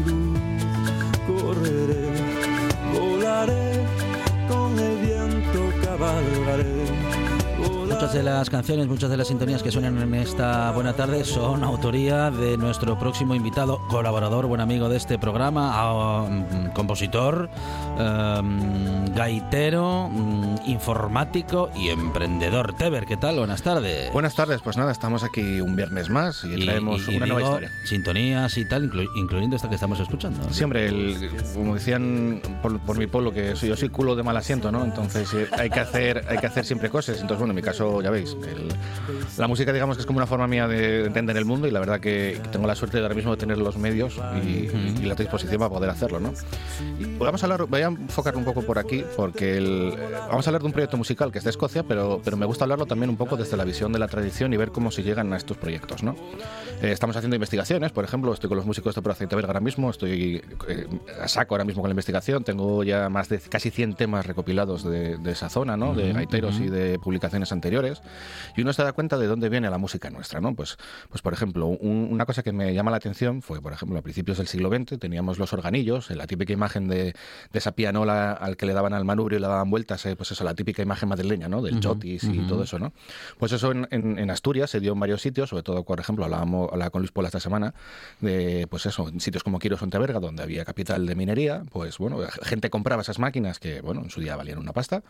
Con Muchas de las canciones, muchas de las sintonías que suenan en esta buena tarde son autoría de nuestro próximo invitado, colaborador, buen amigo de este programa, ah, mm, compositor, em, gaitero, mm, informático y emprendedor. Teber, ¿qué tal? Buenas tardes. Buenas tardes, pues nada, estamos aquí un viernes más y, traemos y- y una nueva historia. Sintonías y tal, inclu- incluyendo esta que estamos escuchando. Sí, hombre, el- como decían por, por mi pueblo, que soy, yo soy culo de mal asiento, ¿no? Entonces eh, hay que hacer hay que hacer siempre cosas. Entonces, bueno, en mi caso, ya veis, el- la música digamos que es como una forma mía de entender el mundo y la verdad que tengo la suerte de ahora mismo de tener los medios y, y la disposición para poder hacerlo, ¿no? Y vamos a hablar, voy a enfocar un poco por aquí porque el- vamos a hablar de un proyecto musical que es de Escocia, pero, pero me gusta hablarlo también un poco desde la visión de la tradición y ver cómo se llegan a estos proyectos, ¿no? Eh, estamos haciendo investigaciones, por ejemplo, estoy con los músicos de Aceite Verga ahora mismo, estoy eh, a saco ahora mismo con la investigación, tengo ya más de casi 100 temas recopilados de, de esa zona, ¿no? De Ujú, gaiteros ujú. y de publicaciones anteriores, y uno se da cuenta de dónde viene la música nuestra, ¿no? Pues, pues por ejemplo, un- una cosa que me llama la atención fue, por ejemplo, a principios del siglo XX teníamos los organillos, eh, la típica imagen de, de esa pianola al que le daban al manubrio y le daban vueltas, eh, pues eso, la típica imagen madrileña, ¿no? Del Ujú, chotis y todo eso, ¿no? Pues eso en, en- en Asturias se dio en varios sitios, sobre todo, por ejemplo, hablábamos, hablaba con Luis Pola esta semana, de, pues eso, en sitios como Quiro Sonteverga, donde había capital de minería, pues bueno, gente compraba esas máquinas que, bueno, en su día valían una pasta,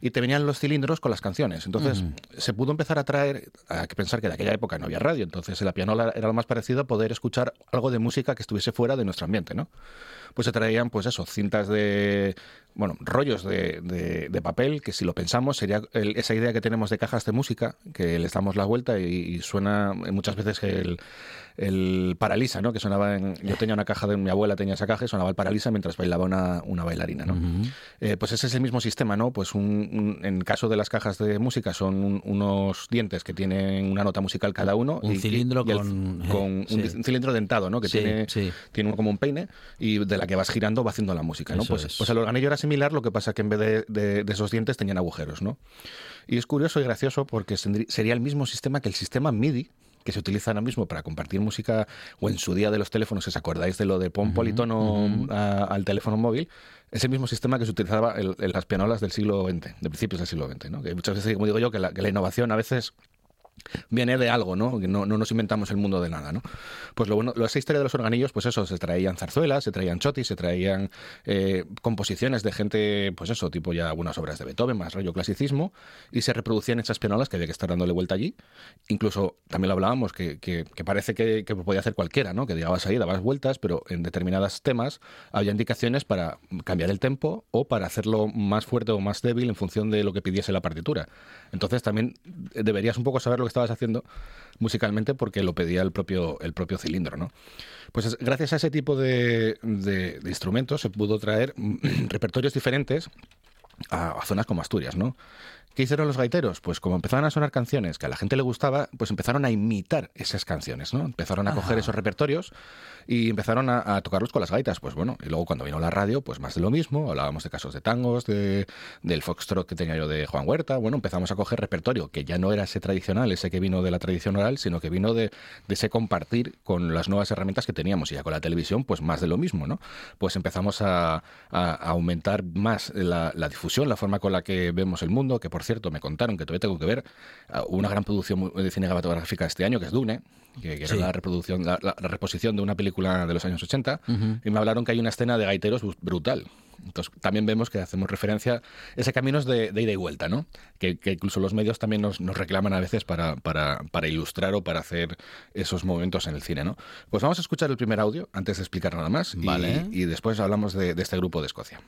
y te venían los cilindros con las canciones. Entonces, se pudo empezar a traer, hay que pensar que de aquella época no había radio, entonces la pianola era lo más parecido a poder escuchar algo de música que estuviese fuera de nuestro ambiente, ¿no? Pues se traían, pues eso, cintas de, bueno, rollos de, de- de papel, que si lo pensamos sería el- esa idea que tenemos de cajas de música, que les damos la vuelta y, y suena muchas veces que el, el paralisa, ¿no? Que sonaba en, yo tenía una caja de mi abuela tenía esa caja y sonaba el paralisa mientras bailaba una, una bailarina, ¿no? Eh, pues ese es el mismo sistema, ¿no? Pues un, un- en caso de las cajas de música son un- unos dientes que tienen una nota musical cada uno. Un y- cilindro y con- con un, sí. un cilindro dentado, ¿no? Que Sí, tiene, sí. tiene como un peine y de la que vas girando va haciendo la música, ¿no? Eso Pues, es. pues el organillo era similar, lo que pasa que en vez de, de- de esos dientes tenían agujeros, ¿no? Y es curioso y gracioso porque sería el mismo sistema que el sistema MIDI que se utiliza ahora mismo para compartir música o en su día de los teléfonos, si os acordáis de lo de pon politono a- al teléfono móvil, es el mismo sistema que se utilizaba en, en las pianolas del siglo XX, de principios del siglo XX, ¿no? Que muchas veces, como digo yo, que la, que la innovación a veces viene de algo, ¿no? No, no nos inventamos el mundo de nada, ¿no? Pues lo bueno, esa historia de los organillos, pues eso, se traían zarzuelas, se traían chotis, se traían eh, composiciones de gente, pues eso, tipo ya algunas obras de Beethoven, más rollo clasicismo, y se reproducían esas pianolas que había que estar dándole vuelta allí. Incluso también lo hablábamos, que, que- parece que, podía hacer cualquiera, ¿no? Que llegabas ahí, dabas vueltas, pero en determinados temas había indicaciones para cambiar el tempo o para hacerlo más fuerte o más débil en función de lo que pidiese la partitura. Entonces también deberías un poco saber que estabas haciendo musicalmente porque lo pedía el propio, el propio cilindro, ¿no? Pues es- gracias a ese tipo de instrumentos se pudo traer mm, repertorios diferentes a, a zonas como Asturias, ¿no? ¿Qué hicieron los gaiteros? Pues como empezaron a sonar canciones que a la gente le gustaba, pues empezaron a imitar esas canciones, ¿no? Empezaron a coger esos repertorios y empezaron a, a tocarlos con las gaitas. Pues bueno, y luego cuando vino la radio, pues más de lo mismo. Hablábamos de casos de tangos, de, del foxtrot que tenía yo de Juan Huerta. Bueno, empezamos a coger repertorio que ya no era ese tradicional, ese que vino de la tradición oral, sino que vino de, de ese compartir con las nuevas herramientas que teníamos. Y ya con la televisión, pues más de lo mismo, ¿no? Pues empezamos a, a- a aumentar más la, la difusión, la forma con la que vemos el mundo, que por cierto me contaron que todavía tengo que ver ah, una gran producción de cinematográfica este año, que es Dune, que, que Sí. era la reproducción, la, la- la reposición de una película de los años 80, y me hablaron que hay una escena de gaiteros brutal. Entonces también vemos que hacemos referencia, ese camino es de, ida y vuelta, ¿no? Que, incluso los medios también nos, reclaman a veces para, para, para, ilustrar o para hacer esos momentos en el cine, ¿no? Pues vamos a escuchar el primer audio antes de explicar nada más vale. y, después hablamos de, de, este grupo de Escocia.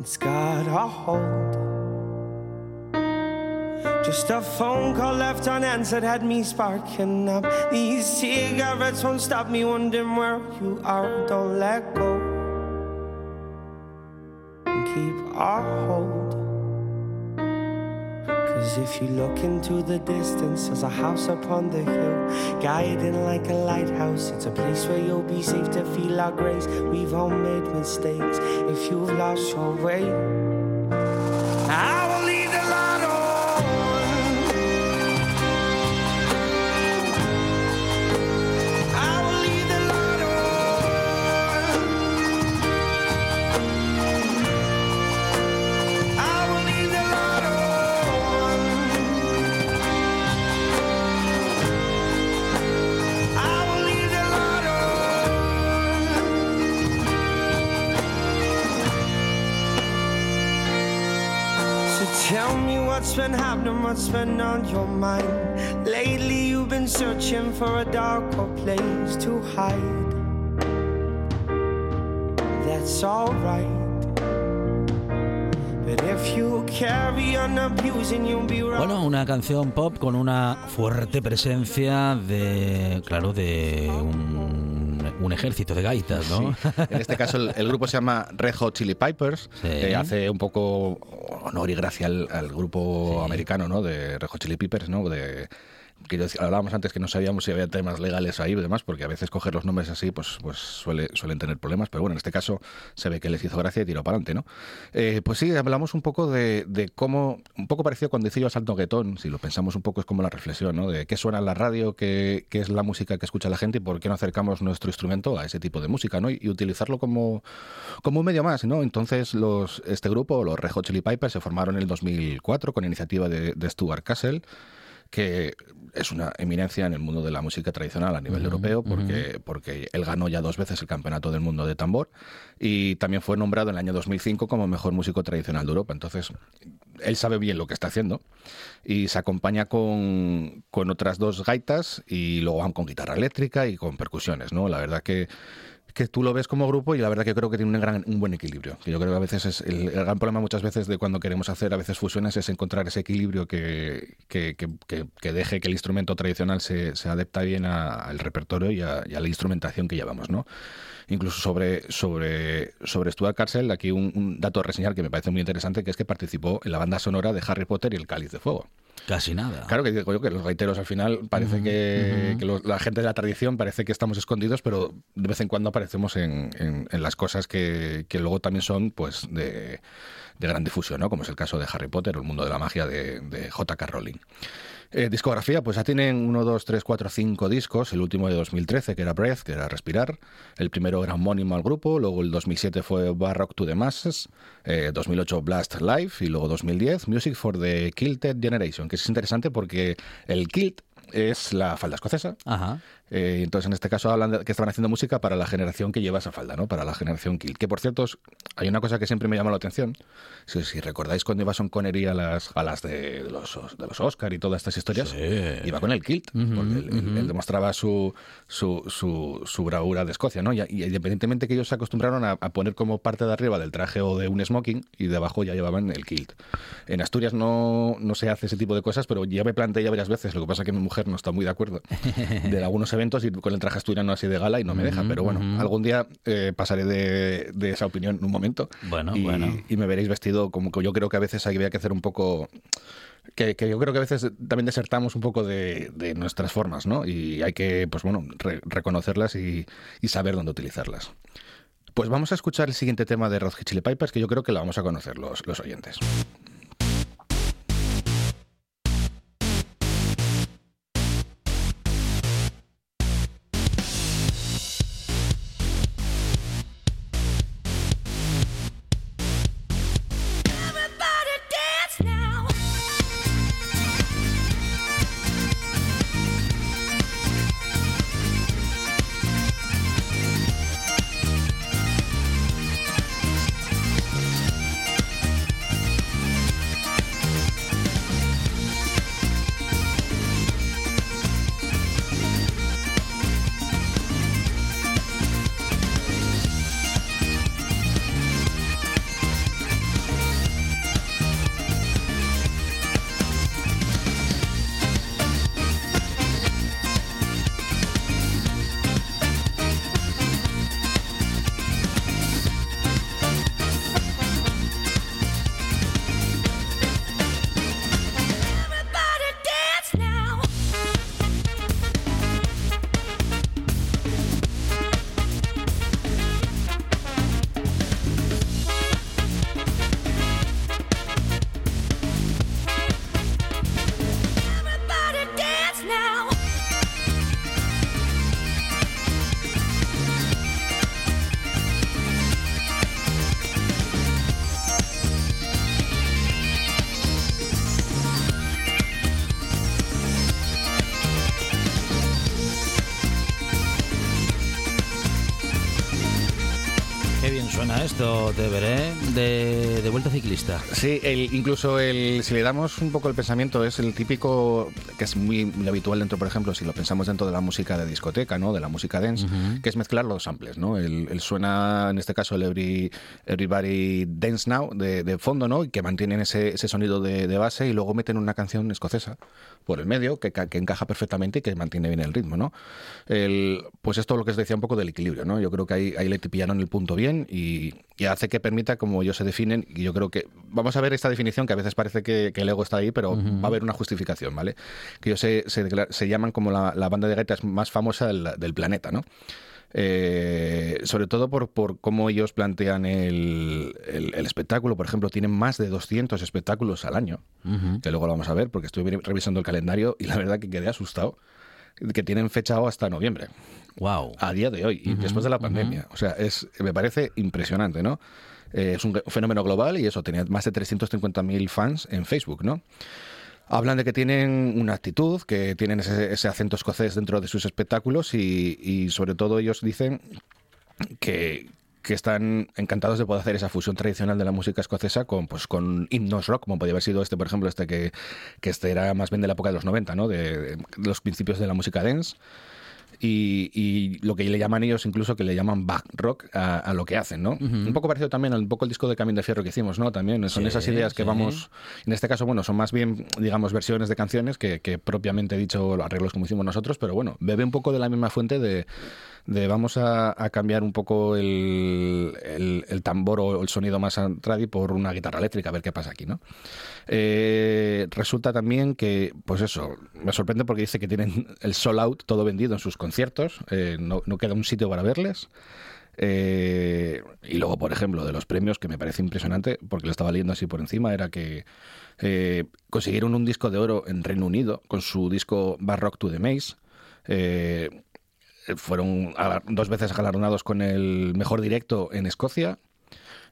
It's got a hold. Just a phone call left unanswered had me sparking up. These cigarettes won't stop me wondering where you are. Don't let go. Keep our hold. Cause if you look into the distance, there's a house upon the hill, guiding like a lighthouse. It's a place where you'll be safe to feel our grace. We've all made mistakes if you've lost your way. I what's been on your mind. Lately, you've been searching for a darker place to hide. That's alright. Bueno, una canción pop con una fuerte presencia de, claro, de un un ejército de gaitas, ¿no? En este caso el, grupo se llama Red Hot Chili Pipers, que hace un poco honor y gracia al, grupo americano, ¿no? De Red Hot Chili Peppers, ¿no? De hablábamos antes que no sabíamos si había temas legales ahí y demás, porque a veces coger los nombres así, pues, pues suele, suelen tener problemas, pero bueno, en este caso se ve que les hizo gracia y tiró para adelante, ¿no? Eh, pues sí, hablamos un poco de, cómo, un poco parecido cuando decía Salto Guetón, si lo pensamos un poco es como la reflexión, ¿no? De qué suena en la radio, qué, qué, es la música que escucha la gente y por qué no acercamos nuestro instrumento a ese tipo de música, ¿no? Y, utilizarlo como, como un medio más, ¿no? Entonces los, este grupo, los Red Hot Chili Pipers, se formaron en el 2004 con iniciativa de Stuart Castle, que es una eminencia en el mundo de la música tradicional a nivel europeo, porque, porque él ganó ya dos veces el Campeonato del Mundo de Tambor y también fue nombrado en el año 2005 como mejor músico tradicional de Europa. Entonces, él sabe bien lo que está haciendo y se acompaña con, con otras dos gaitas y luego van con guitarra eléctrica y con percusiones, ¿no? La verdad que que tú lo ves como grupo y la verdad que creo que tiene un, gran, un buen equilibrio. Que yo creo que a veces es el, gran problema muchas veces de cuando queremos hacer a veces fusiones es encontrar ese equilibrio que, que, que, deje que el instrumento tradicional se, se adapta bien al repertorio y a, la instrumentación que llevamos, ¿no? Incluso sobre, sobre, sobre Stuart Carcel, aquí un, un dato a reseñar que me parece muy interesante, que es que participó en la banda sonora de Harry Potter y el Cáliz de Fuego. Casi nada. Claro que digo yo que los gaiteros al final parece que, la gente de la tradición parece que estamos escondidos, pero de vez en cuando aparecemos en, en, las cosas que, que, luego también son pues de, de, gran difusión, ¿no? como es el caso de Harry Potter o el mundo de la magia de, de J.K. Rowling. Eh, discografía, pues ya tienen 1, 2, 3, 4, 5 discos. El último de 2013, que era Breath, que era Respirar. El primero era homónimo al grupo. Luego el 2007 fue Barrock to the Masses. 2008 eh, Blast Live. Y luego 2010 Music for the Kilted Generation, que es interesante porque el kilt es la falda escocesa. Ajá. Eh, entonces, en este caso, hablan de que estaban haciendo música para la generación que lleva esa falda, ¿no? Para la generación Kill. Que, por cierto, hay una cosa que siempre me llama la atención. Si, recordáis cuando iba Son Connery a las galas de, los, de los Oscar y todas estas historias, iba con el kilt, porque él, demostraba su, su, su, bravura de Escocia, ¿no? Y, independientemente que ellos se acostumbraron a, poner como parte de arriba del traje o de un smoking y debajo ya llevaban el kilt. En Asturias no, no se hace ese tipo de cosas, pero ya me planteé ya varias veces, lo que pasa es que mi mujer no está muy de acuerdo, de algunos eventos y con el traje asturiano así de gala y no me deja. Pero bueno, algún día eh, pasaré de, esa opinión en un momento. Bueno, y, bueno. y me veréis vestido como que yo creo que a veces había que hacer un poco que, yo creo que a veces también desertamos un poco de, nuestras formas, ¿no? Y hay que, pues bueno, reconocerlas y, saber dónde utilizarlas. Pues vamos a escuchar el siguiente tema de Red Chili Pipers, que yo creo que lo vamos a conocer los, los oyentes. De, vuelta ciclista. Sí, el, incluso el, si le damos un poco el pensamiento, es el típico que es muy, muy habitual dentro, por ejemplo, si lo pensamos dentro de la música de discoteca, ¿no? de la música dance, que es mezclar los samples. ¿no? El, el suena, en este caso, el Every, Everybody Dance Now de, de fondo, ¿no? y que mantienen ese, ese sonido de, de base y luego meten una canción escocesa por el medio que, que encaja perfectamente y que mantiene bien el ritmo. ¿no? El, pues esto es lo que os decía un poco del equilibrio. ¿no? Yo creo que ahí, ahí le pillaron el punto bien y, y hace que permita como ellos se definen. Y yo creo que vamos a ver esta definición que a veces parece que, que el ego está ahí, pero va a haber una justificación, ¿vale? Que ellos se, se, se llaman como la, la banda de gaitas más famosa del, del planeta, ¿no? Eh, sobre todo por, por cómo ellos plantean el, el- el espectáculo. Por ejemplo, tienen más de 200 espectáculos al año, que luego lo vamos a ver porque estoy revisando el calendario y la verdad que quedé asustado que tienen fechado hasta noviembre Wow. a día de hoy y después de la pandemia. O sea, es me parece impresionante, ¿no? Eh, es un fenómeno global y eso, tenía más de 350.000 fans en Facebook, ¿no? Hablan de que tienen una actitud, que tienen ese, acento escocés dentro de sus espectáculos y, sobre todo ellos dicen que, que están encantados de poder hacer esa fusión tradicional de la música escocesa con, pues, con himnos rock, como podría haber sido este, por ejemplo, este que, que este era más bien de la época de los 90, ¿no? de los principios de la música dance. Y, y lo que le llaman ellos incluso que le llaman back rock a, a lo que hacen, ¿no? Un poco parecido también al un poco el disco de Camino de Fierro que hicimos, ¿no? También son Sí, esas ideas que sí. vamos, en este caso, bueno, son más bien, digamos, versiones de canciones que, que propiamente dicho arreglos como hicimos nosotros, pero bueno, bebe un poco de la misma fuente de, de vamos a, cambiar un poco el, el- tambor o el sonido más tradi por una guitarra eléctrica, a ver qué pasa aquí, ¿no? Eh, resulta también que, pues eso, me sorprende porque dice que tienen el sold out todo vendido en sus conciertos, eh, no, no queda un sitio para verles. Eh, y luego, por ejemplo, de los premios, que me parece impresionante, porque lo estaba leyendo así por encima, era que eh, consiguieron un disco de oro en Reino Unido con su disco Rock to the Maze. Eh, fueron galar- dos veces galardonados con el mejor directo en Escocia.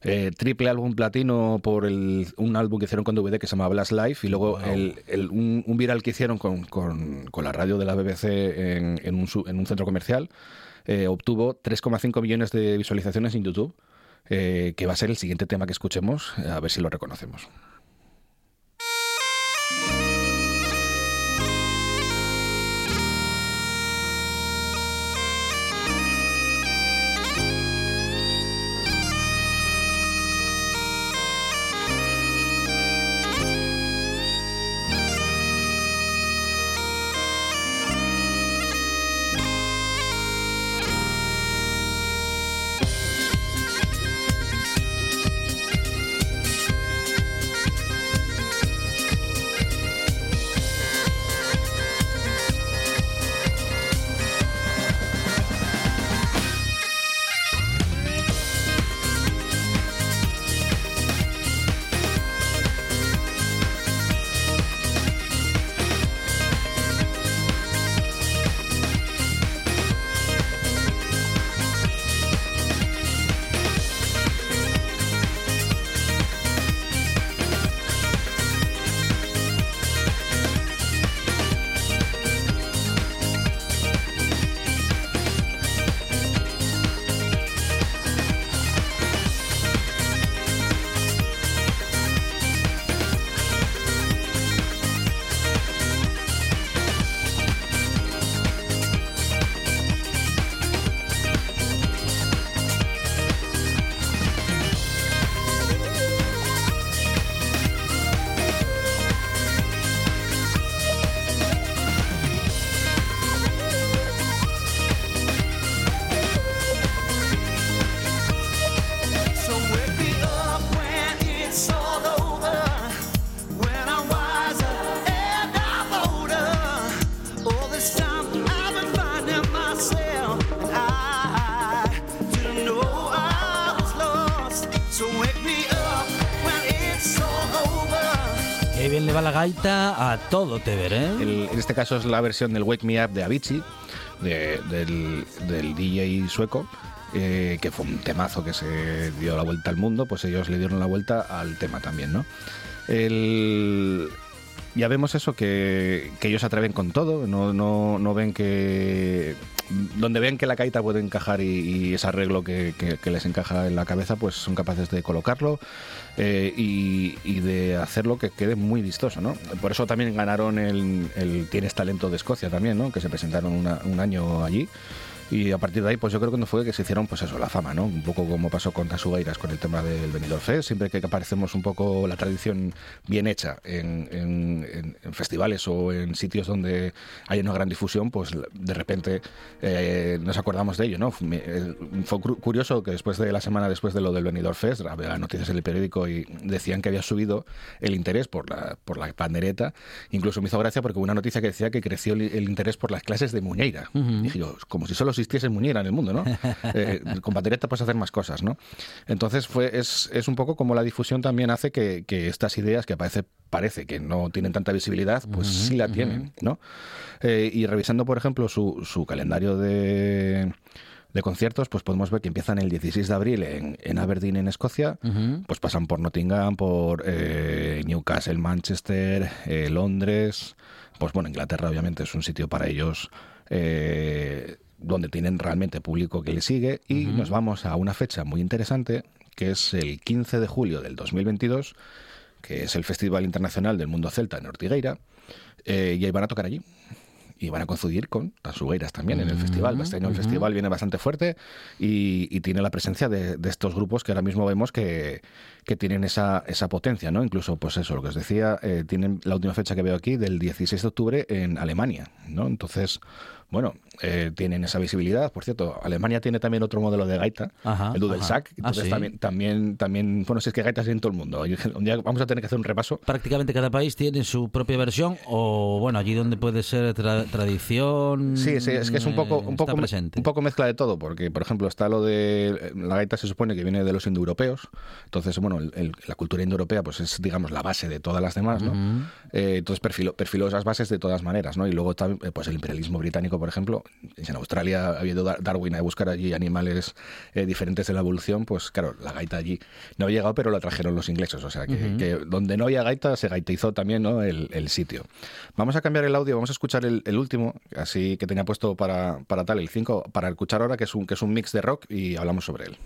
Eh, triple álbum platino por el, un álbum que hicieron con DVD que se llama Blast Life y luego el, el- un, un viral que hicieron con, con- con la radio de la BBC en, en un, su- en un centro comercial eh, obtuvo 3,5 millones de visualizaciones en YouTube eh, que va a ser el siguiente tema que escuchemos eh, a ver si lo reconocemos. Gaita a todo, te veré. En este caso es la versión del Wake Me Up de Avicii, de- del, del DJ sueco, eh, que fue un temazo que se dio la vuelta al mundo, pues ellos le dieron la vuelta al tema también, ¿no? El- ya vemos eso, que, que ellos se atreven con todo, no, no, no ven que, donde ven que la gaita puede encajar y, ese arreglo que, les encaja en la cabeza, pues son capaces de colocarlo eh, y, de hacerlo que quede muy vistoso, ¿no? Por eso también ganaron el, Tienes Talento de Escocia también, ¿no? Que se presentaron un año allí. Y a partir de ahí, pues yo creo que no fue que se hicieron, pues eso, la fama, ¿no? Un poco como pasó con Tasugueiras con el tema del Benidorm Fest. Siempre que aparecemos un poco la tradición bien hecha en, en- en- en festivales o en sitios donde hay una gran difusión, pues de repente eh, nos acordamos de ello, ¿no? Fue curioso que después de la semana después de lo del Benidorm Fest, había noticias en el periódico y decían que había subido el interés por la, por la pandereta. Incluso me hizo gracia porque hubo una noticia que decía que creció el, el interés por las clases de muñeira. Dije yo, como si solo existiese muñeira en el mundo, ¿no? Eh, con pandereta puedes hacer más cosas, ¿no? Entonces fue, es, es un poco como la difusión también hace que, que estas ideas que parece, parece que no tienen tanta visibilidad, pues sí la tienen, ¿no? Eh, y revisando, por ejemplo, su, su calendario de, de conciertos, pues podemos ver que empiezan el 16 de abril en, en Aberdeen, en Escocia, pues pasan por Nottingham, por eh, Newcastle, Manchester, eh, Londres, pues bueno, Inglaterra obviamente es un sitio para ellos eh, donde tienen realmente público que les sigue y nos vamos a una fecha muy interesante que es el 15 de julio del 2022 que es el Festival Internacional del Mundo Celta en Ortigueira eh, y ahí van a tocar allí y van a coincidir con Tasugueiras también en el festival. Este año el festival viene bastante fuerte y, y tiene la presencia de, de estos grupos que ahora mismo vemos que, que tienen esa, esa potencia, ¿no? Incluso, pues eso, lo que os decía, eh, tienen la última fecha que veo aquí del 16 de octubre en Alemania, ¿no? Entonces, bueno, eh, tienen esa visibilidad. Por cierto, Alemania tiene también otro modelo de gaita, Ajá, el Dudelsack. Ah, Entonces ¿sí? también, también, también, bueno, si es que gaitas en todo el mundo. Un día vamos a tener que hacer un repaso. Prácticamente cada país tiene su propia versión o, bueno, allí donde puede ser tra- tradición. Sí, sí, es que es un poco, eh, un está poco, presente. un poco mezcla de todo, porque, por ejemplo, está lo de la gaita se supone que viene de los indoeuropeos, entonces, bueno, el- el- la cultura indoeuropea, pues es, digamos, la base de todas las demás, ¿no? Eh, entonces perfiló, perfiló esas bases de todas maneras, ¿no? Y luego también, eh, pues el imperialismo británico, por ejemplo, en Australia ha ido Dar- Darwin a buscar allí animales eh, diferentes de la evolución, pues claro, la gaita allí no había llegado, pero la trajeron los ingleses, o sea, que, que donde no había gaita se gaitizó también, ¿no? El, el sitio. Vamos a cambiar el audio, vamos a escuchar el, el último, así que tenía puesto para, para tal, el 5, para escuchar ahora, que es, un, que es un mix de rock y hablamos sobre él.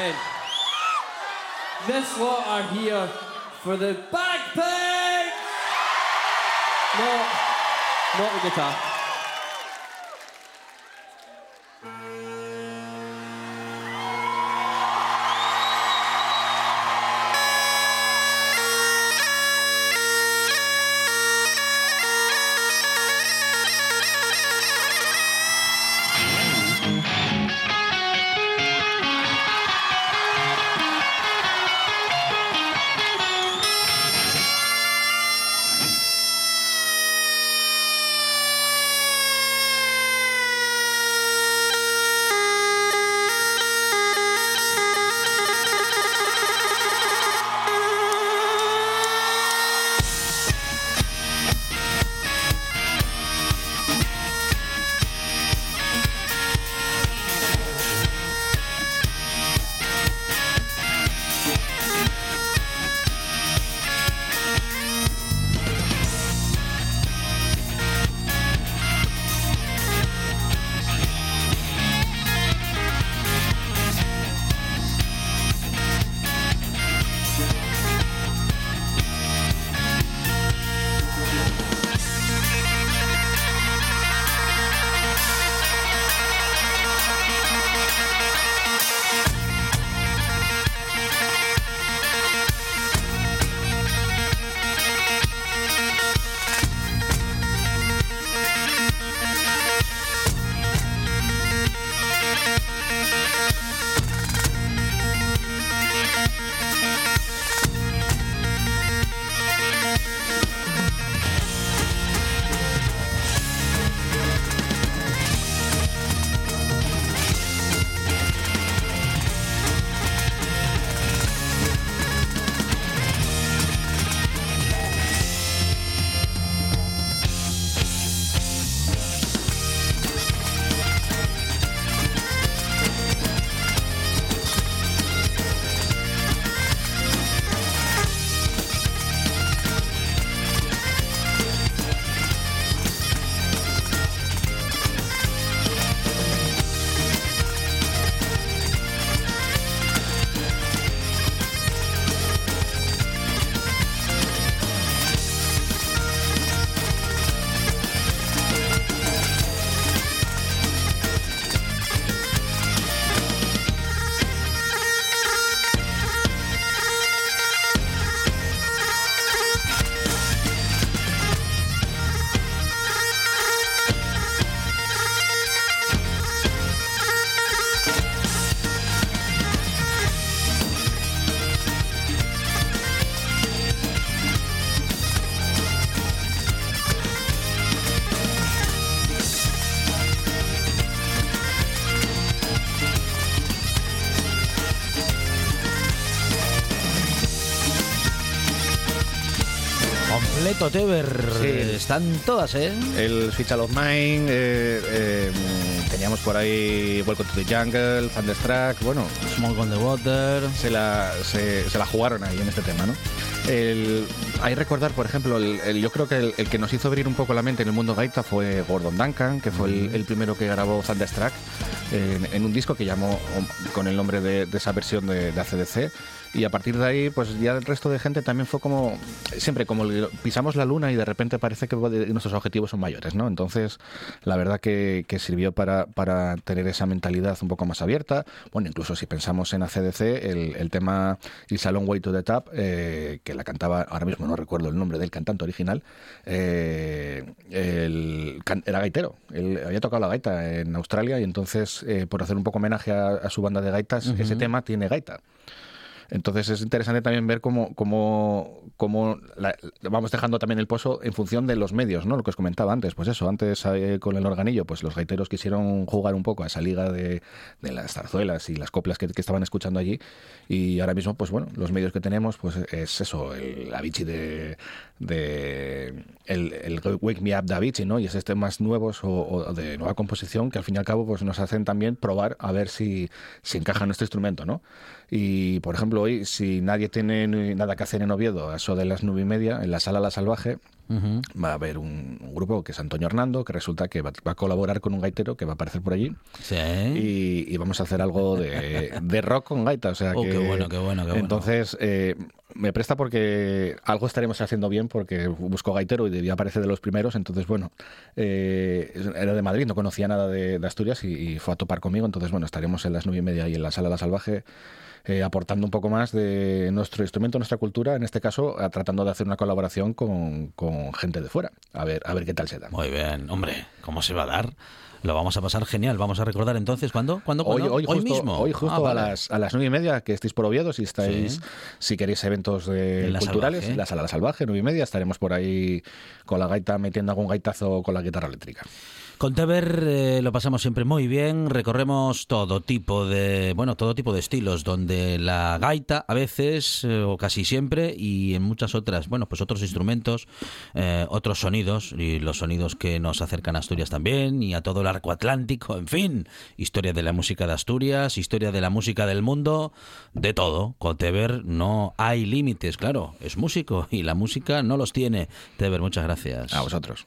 Men, this lot are here for the bagpipes! No, not the guitar. Neto Teber. Sí. eh, Están todas, ¿eh? El Switch of Mine, eh, eh, teníamos por ahí Welcome to the Jungle, Thunderstruck, bueno, Smoke on the Water. se la, se, se la jugaron ahí en este tema, ¿no? El, hay recordar, por ejemplo, el, el- yo creo que el, el que nos hizo abrir un poco la mente en el mundo gaita fue Gordon Duncan, que fue el, primero que grabó Thunderstruck en, en un disco que llamó con el nombre de, de esa versión de, de ACDC. Y a partir de ahí, pues ya el resto de gente también fue como, siempre como pisamos la luna y de repente parece que nuestros objetivos son mayores, ¿no? Entonces, la verdad que, que sirvió para, para tener esa mentalidad un poco más abierta. Bueno, incluso si pensamos en ACDC, el, el tema It's a Long Way to the Top, eh, que la cantaba, ahora mismo no recuerdo el nombre del cantante original, eh, el era gaitero. Él había tocado la gaita en Australia y entonces, eh, por hacer un poco homenaje a, a su banda de gaitas, ese tema tiene gaita. Entonces es interesante también ver cómo, cómo, cómo vamos dejando también el pozo en función de los medios, ¿no? Lo que os comentaba antes, pues eso, antes eh, con el organillo, pues los gaiteros quisieron jugar un poco a esa liga de, las zarzuelas y las coplas que, estaban escuchando allí y ahora mismo, pues bueno, los medios que tenemos, pues es eso, el Avicii de, Wake Me Up de Avicii, ¿no? Y esos temas nuevos o, o de nueva composición que al fin y al cabo pues nos hacen también probar a ver si, si encaja nuestro instrumento, ¿no? Y, por ejemplo, hoy, si nadie tiene nada que hacer en Oviedo, a eso de las nueve y media, en la sala La Salvaje, Va a haber un, un grupo que es Antonio Hernando, que resulta que va, va a colaborar con un gaitero que va a aparecer por allí. Sí. Y, y vamos a hacer algo de, de rock con gaita. O sea Oh, que, qué bueno, qué bueno, qué bueno. Entonces, eh, me presta porque algo estaremos haciendo bien porque busco gaitero y debía aparecer de los primeros. Entonces, bueno, eh, era de Madrid, no conocía nada de, de Asturias y, y fue a topar conmigo. Entonces, bueno, estaremos en las nueve y media y en la sala La Salvaje. eh, aportando un poco más de nuestro instrumento, nuestra cultura, en este caso, a- tratando de hacer una colaboración con, con gente de fuera. A ver, a ver qué tal se da. Muy bien, hombre, ¿cómo se va a dar? Lo vamos a pasar genial. Vamos a recordar entonces, ¿cuándo? ¿Cuándo? Hoy, ¿Cuándo? hoy, justo, mismo. hoy justo Ah, a, las, a las nueve y media, que estéis por Oviedo, si estáis, Sí. si queréis eventos eh, En la culturales, Salvaje. la sala La salvaje, nueve y media, estaremos por ahí con la gaita metiendo algún gaitazo con la guitarra eléctrica. Con Teber eh, lo pasamos siempre muy bien, recorremos todo tipo de, bueno, todo tipo de estilos, donde la gaita a veces, eh, o casi siempre, y en muchas otras, bueno, pues otros instrumentos, eh, otros sonidos, y los sonidos que nos acercan a Asturias también, y a todo el arco atlántico, en fin, historia de la música de Asturias, historia de la música del mundo, de todo. Con Teber no hay límites, claro, es músico, y la música no los tiene. Teber, muchas gracias. A vosotros.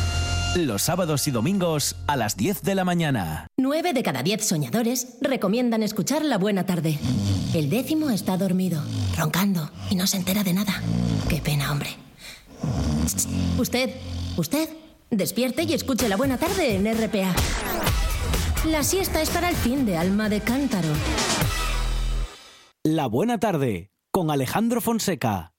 Los sábados y domingos a las 10 de la mañana. Nueve de cada diez soñadores recomiendan escuchar La Buena Tarde. El décimo está dormido, roncando y no se entera de nada. Qué pena, hombre. Usted, usted, despierte y escuche La Buena Tarde en RPA. La siesta es para el fin de alma de cántaro. La buena tarde con Alejandro Fonseca.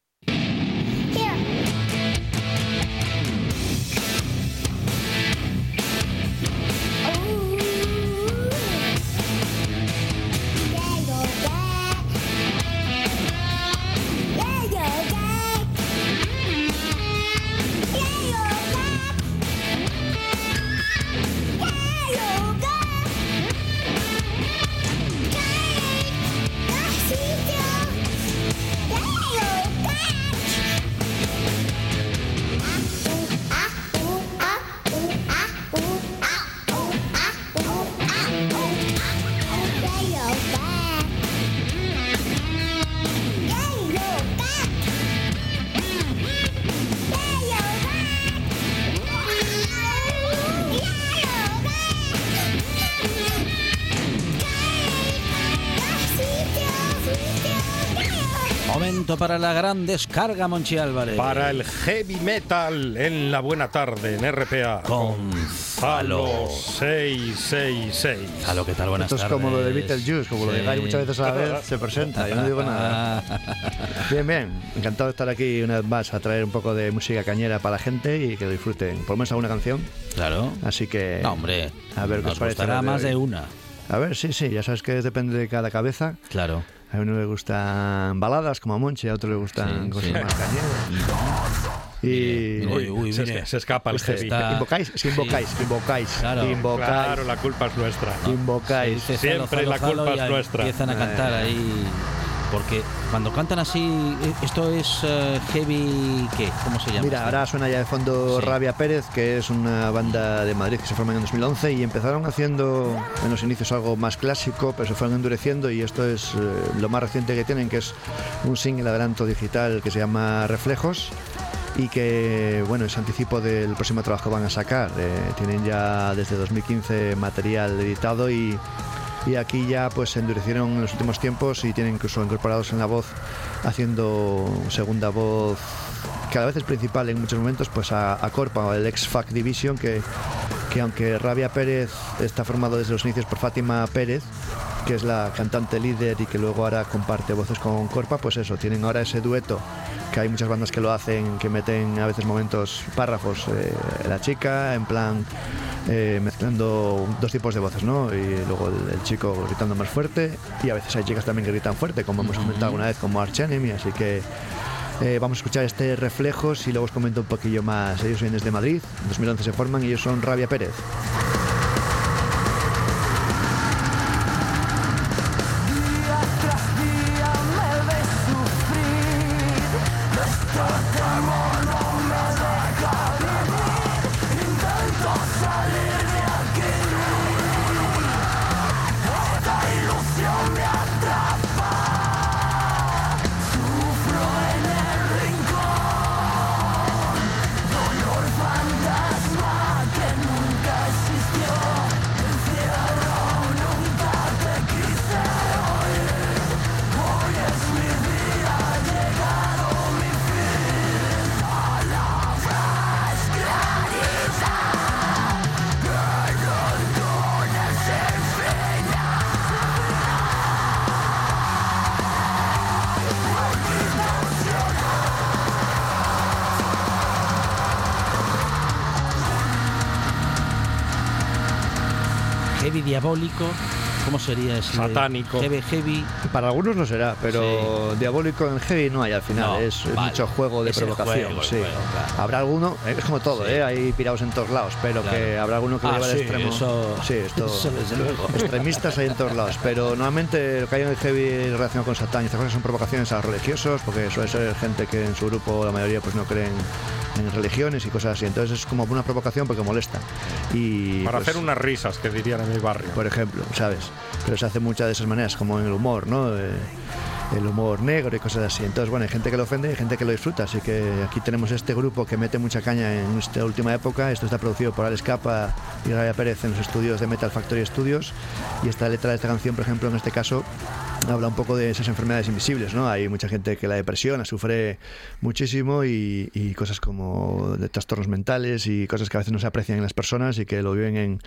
Para la gran descarga, Monchi Álvarez. Para el heavy metal en la buena tarde en RPA. Con Zalo 666. Zalo, ¿qué tal? Buenas Esto es tardes. como lo de Beetlejuice, como lo Sí. digáis muchas veces a la vez, se presenta, yo no digo nada. Bien, bien, encantado de estar aquí una vez más a traer un poco de música cañera para la gente y que lo disfruten, por lo menos alguna canción. Claro. Así que, No, hombre. a ver qué nos os parece. lo de más hoy. de una. A ver, sí, sí, ya sabes que depende de cada cabeza. Claro. A uno le gustan baladas como a Monchi, a otro le gustan Sí, cosas sí. más cañeras. Y Uy, uy, se, mire. se escapa el está- invocáis, si invocáis, Sí. invocáis, Claro. invocáis, Claro, la culpa es nuestra. invocáis. Dice Siempre la culpa es nuestra. Empiezan a cantar Eh. ahí. Porque cuando cantan así, eh, esto es eh, heavy. ¿Qué? ¿Cómo se llama? Mira, ahora suena ya de fondo Sí. Rabia Pérez, que es una banda de Madrid que se formó en 2011 y empezaron haciendo en los inicios algo más clásico, pero se fueron endureciendo y esto es eh, lo más reciente que tienen, que es un single adelanto digital que se llama Reflejos y que bueno es anticipo del próximo trabajo que van a sacar. Eh, tienen ya desde 2015 material editado y y aquí ya pues se endurecieron en los últimos tiempos y tienen incluso incorporados en la voz haciendo segunda voz que a la vez es principal en muchos momentos pues a, a Corpa el ex Fac Division que, que aunque Rabia Pérez está formado desde los inicios por Fátima Pérez que es la cantante líder y que luego ahora comparte voces con Corpa pues eso tienen ahora ese dueto que hay muchas bandas que lo hacen que meten a veces momentos párrafos eh, la chica en plan eh, mezclando dos tipos de voces, ¿no? Y luego el, el chico gritando más fuerte y a veces hay chicas también que gritan fuerte, como hemos comentado alguna vez como Arch Enemy, así que eh, vamos a escuchar este Reflejos y luego os comento un poquillo más. Ellos vienen desde Madrid, en 2011 se forman y ellos son Rabia Pérez. Diabólico. ¿Cómo sería ese? Satánico. Heavy, heavy. Para algunos lo será, pero diabólico en heavy no hay al final, No, es, es vale. mucho juego de Es provocación. juego, el sí. juego, claro. Habrá alguno, es como todo, Sí. ¿eh? hay pirados en todos lados, pero Claro. que habrá alguno que lo Ah, lleva extremo. eso- sí, esto, eso desde luego. Extremistas hay en todos lados, pero normalmente lo que hay en el heavy relacionado con Satán y estas cosas son provocaciones a los religiosos, porque suele ser gente que en su grupo la mayoría pues no creen en religiones y cosas así. Entonces es como una provocación porque molesta. Y, Para pues, hacer unas risas que dirían en mi barrio. por ejemplo, ¿sabes? Pero se hace muchas de esas maneras, como en el humor, ¿no? Eh, el humor negro y cosas así. Entonces, bueno, hay gente que lo ofende y hay gente que lo disfruta. Así que aquí tenemos este grupo que mete mucha caña en esta última época. Esto está producido por Alex Capa y Raya Pérez en los estudios de Metal Factory Studios. Y esta letra de esta canción, por ejemplo, en este caso, habla un poco de esas enfermedades invisibles, ¿no? Hay mucha gente que la depresión la sufre muchísimo y, cosas como de trastornos mentales y cosas que a veces no se aprecian en las personas y que lo viven en,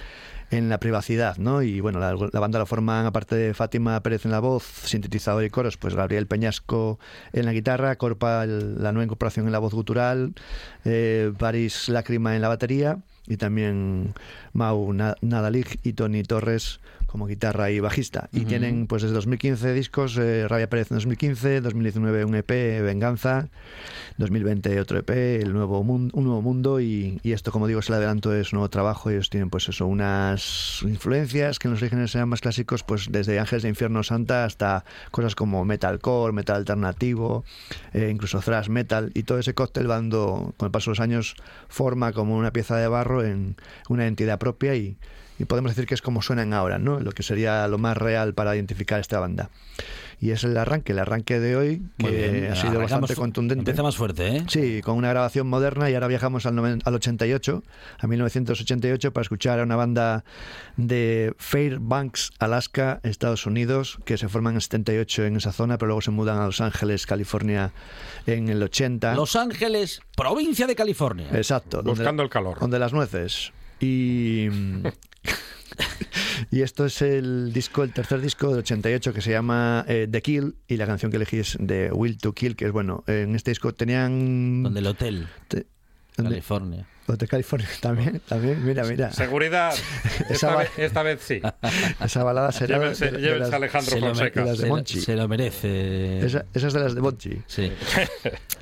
en la privacidad, ¿no? Y bueno, la, banda la forman, aparte de Fátima Pérez en la voz, sintetizador y coros, pues Gabriel Peñasco en la guitarra, Corpa la nueva incorporación en la voz gutural, eh, Paris en la batería y también Mau Na- Nadalig y Tony Torres como guitarra y bajista. Y tienen pues desde 2015 discos, eh, Rabia Pérez en 2015, 2019 un EP, Venganza, 2020 otro EP, el nuevo mundo, un nuevo mundo y, y esto como digo es el adelanto es un nuevo trabajo. Ellos tienen pues eso, unas influencias que en los orígenes sean más clásicos pues desde Ángeles de Infierno Santa hasta cosas como metalcore, metal alternativo, eh, incluso thrash metal y todo ese cóctel va dando con el paso de los años forma como una pieza de barro en una entidad propia y, y podemos decir que es como suenan ahora, ¿no? Lo que sería lo más real para identificar esta banda. Y es el arranque, el arranque de hoy, que bien, ha sido arrancamos bastante contundente. Empezamos fuerte, ¿eh? Sí, con una grabación moderna y ahora viajamos al, noven- al 88, a 1988, para escuchar a una banda de Fairbanks, Alaska, Estados Unidos, que se forman en el 78 en esa zona, pero luego se mudan a Los Ángeles, California, en el 80. Los Ángeles, provincia de California. Exacto. donde- Buscando el calor. Donde las nueces. Y. y esto es el disco, el tercer disco del 88 que se llama eh, The Kill y la canción que elegí es de Will to Kill, que es bueno. En este disco tenían. Donde el hotel. California. Hotel California también, también, mira, mira. Seguridad. Esta, vez, esta vez sí. Esa balada será de- Llévense, de, de las, a Alejandro Se lo, Fonseca. de las de se lo- Monchi. se lo merece. esa, esa es de las de Monchi. Sí.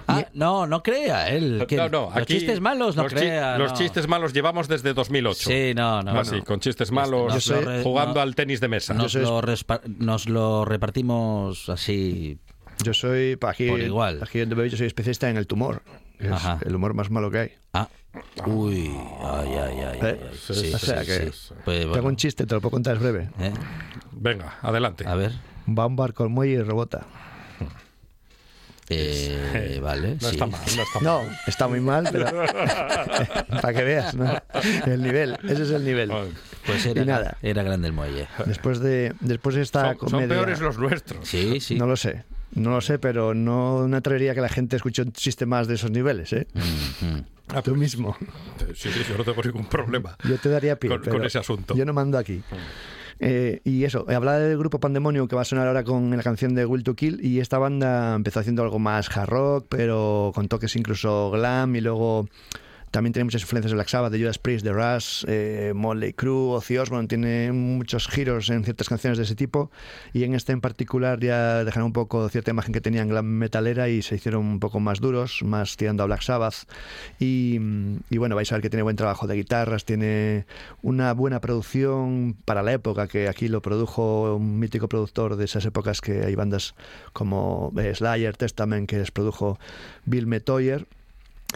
Ah, no, no crea él. que No, no, los aquí chistes malos no los chi- crea. Los no. chistes malos llevamos desde 2008. Sí, no, no. Así, no. con chistes malos, Nos re- jugando no- al tenis de mesa. Nos, soy- lo respa- nos lo repartimos así. Yo soy, aquí, Por igual. aquí The Baby, yo soy especialista en el tumor. Es Ajá. el humor más malo que hay. Ah. Uy, ay, ay, ay. Eh, ay. sí, Sí, o sea sí, que- sí. Pues, Tengo bueno, un chiste, te lo puedo contar, es breve. ¿eh? Venga, adelante. A ver. Va un barco al muelle y rebota. Eh, vale. No sí. está mal, no está mal. No, está muy mal, pero para que veas, ¿no? El nivel, ese es el nivel. Pues era, Y nada. era grande el muelle. Después de, después de esta Son, son comedia, peores los nuestros. Sí, sí. no lo sé, no lo sé, pero no me atrevería a que la gente escuche más de esos niveles, ¿eh? Mm, Tú mismo. Sí, sí, yo no tengo ningún problema. Yo te daría pie, Con- con ese asunto. Yo no mando aquí. Eh, y eso, hablaba del grupo Pandemonium que va a sonar ahora con la canción de Will to Kill y esta banda empezó haciendo algo más hard rock, pero con toques incluso glam y luego también tiene muchas influencias de Black Sabbath, de Judas Priest, de Rush, eh, Motley Crue, Ozzy Osbourne, tiene muchos giros en ciertas canciones de ese tipo y en este en particular ya dejaron un poco cierta imagen que tenían glam metalera y se hicieron un poco más duros, más tirando a Black Sabbath y, y bueno, vais a ver que tiene buen trabajo de guitarras, tiene una buena producción para la época, que aquí lo produjo un mítico productor de esas épocas que hay bandas como eh, Slayer, Testament, que les produjo Bill Metoyer.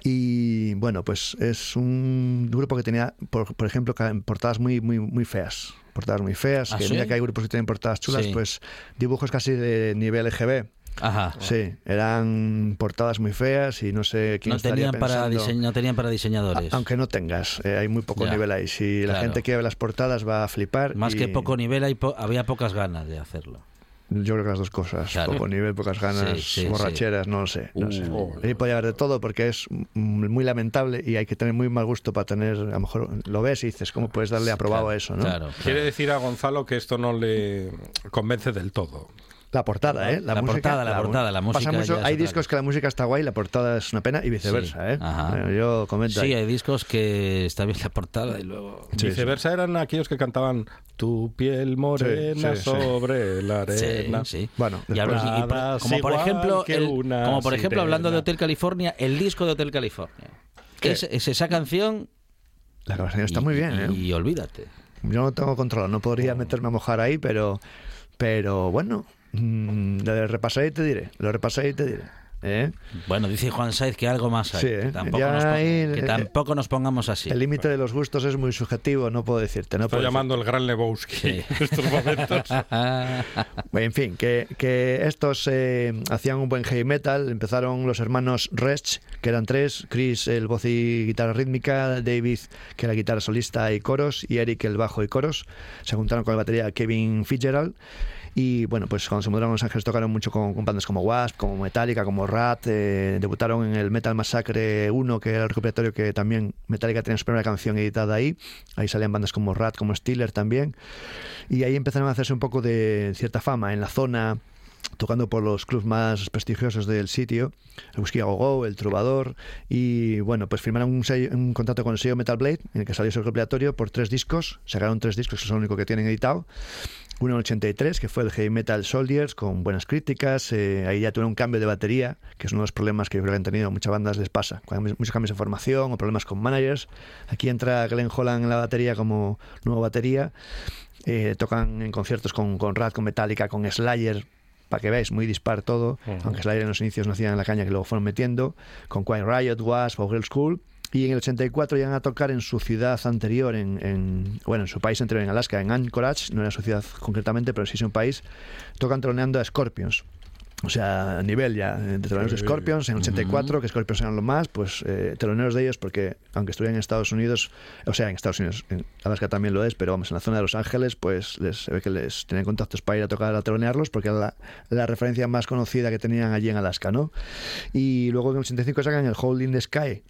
Y bueno, pues es un grupo que tenía, por, por ejemplo, portadas muy, muy, muy feas. Portadas muy feas. ¿Ah, que sí? mira que hay grupos que tienen portadas chulas, Sí. pues dibujos casi de nivel EGB. Ajá. Sí, eran portadas muy feas y no sé quién No tenían, para pensando- dise- no tenían para diseñadores. a- Aunque no tengas, eh, hay muy poco Ya, nivel ahí. Si la gente quiere ver las portadas va a flipar. Más y que poco nivel, hay po- había pocas ganas de hacerlo. Yo creo que las dos cosas. Claro. Poco nivel, pocas ganas, Sí, sí, borracheras, no lo sé. No sé. Ahí podía haber de todo porque es muy lamentable y hay que tener muy mal gusto para tener, a lo mejor lo ves y dices, ¿cómo puedes darle aprobado Claro, a eso? ¿no? Claro, Quiere decir a Gonzalo que esto no le convence del todo. La portada, ¿eh? La música- portada, la mu- portada, la pasa música mucho- hay discos que la música está guay, la portada es una pena y viceversa, Sí, ¿eh? ajá. Bueno, yo comento Sí, ahí. hay discos que está bien la portada y luego. Sí, Viceversa eran aquellos que cantaban Tu piel morena Sí, sí, sí. sobre la arena. sí. Bueno, Y hablo- y por- Hadas como por ejemplo, el- como por ejemplo hablando de. Hotel California, el disco de Hotel California. ¿Qué? Es, es esa canción La canción está y- muy bien, y, ¿eh? y olvídate. Yo no tengo control, no podría meterme a mojar ahí, pero, pero bueno, mm, lo repasaré y te diré. Lo repasaré y te diré. ¿eh? Bueno, dice Juan Saiz que algo más hay. Sí, ¿eh? que, tampoco Ya nos, que eh, tampoco nos pongamos así. El límite de los gustos es muy subjetivo, no puedo decirte. No Está puedo llamando el gran Lebowski Sí. en estos momentos. decirte. En fin, que, que estos eh, hacían un buen heavy metal. Empezaron los hermanos Resch, que eran tres: Chris, el voz y guitarra rítmica, David, que era guitarra solista y coros, y Eric, el bajo y coros. Se juntaron con la batería Kevin Fitzgerald. Y bueno, pues cuando se mudaron a Los Ángeles tocaron mucho con, bandas como Wasp, como Metallica, como Rat. eh, debutaron en el Metal Massacre 1, que era el recopilatorio que también Metallica tenía su primera canción editada ahí. Ahí salían bandas como Rat, como Steeler también. Y ahí empezaron a hacerse un poco de cierta fama en la zona tocando por los clubs más prestigiosos del sitio, el Whisky Go Go, el Trovador, y bueno, pues firmaron un, contrato con el sello Metal Blade, en el que salió ese recopilatorio por tres discos, sacaron tres discos, que es lo único que tienen editado, uno en el 83, que fue el Heavy Metal Soldiers, con buenas críticas, eh, ahí ya tuvieron un cambio de batería, que es uno de los problemas que yo creo que han tenido muchas bandas les pasa, cuando hay muchos cambios de formación o problemas con managers, aquí entra Glenn Holland en la batería como nueva batería, eh, tocan en conciertos con, con Rat, con Metallica, con Slayer, para que veáis, muy dispar todo, aunque Slayer en los inicios no hacían la caña que luego fueron metiendo, con Quiet Riot, Wasp o Girl School. y en el 84 llegan a tocar en su ciudad anterior, en, en- bueno, en su país anterior, en Alaska, en Anchorage, no era su ciudad concretamente, pero sí es un país, tocan troneando a Scorpions. O sea, a nivel ya eh, de teloneros de. Scorpions en el 84, que Scorpions eran lo más, pues eh, teloneros de ellos, porque aunque estuvieran en Estados Unidos, o sea, en Estados Unidos, en Alaska también lo es, pero vamos, en la zona de Los Ángeles, pues les, se ve que les tienen contactos para ir a tocar a telonearlos, porque era la, la referencia más conocida que tenían allí en Alaska, ¿no? Y luego en el 85 sacan el Holding the Sky,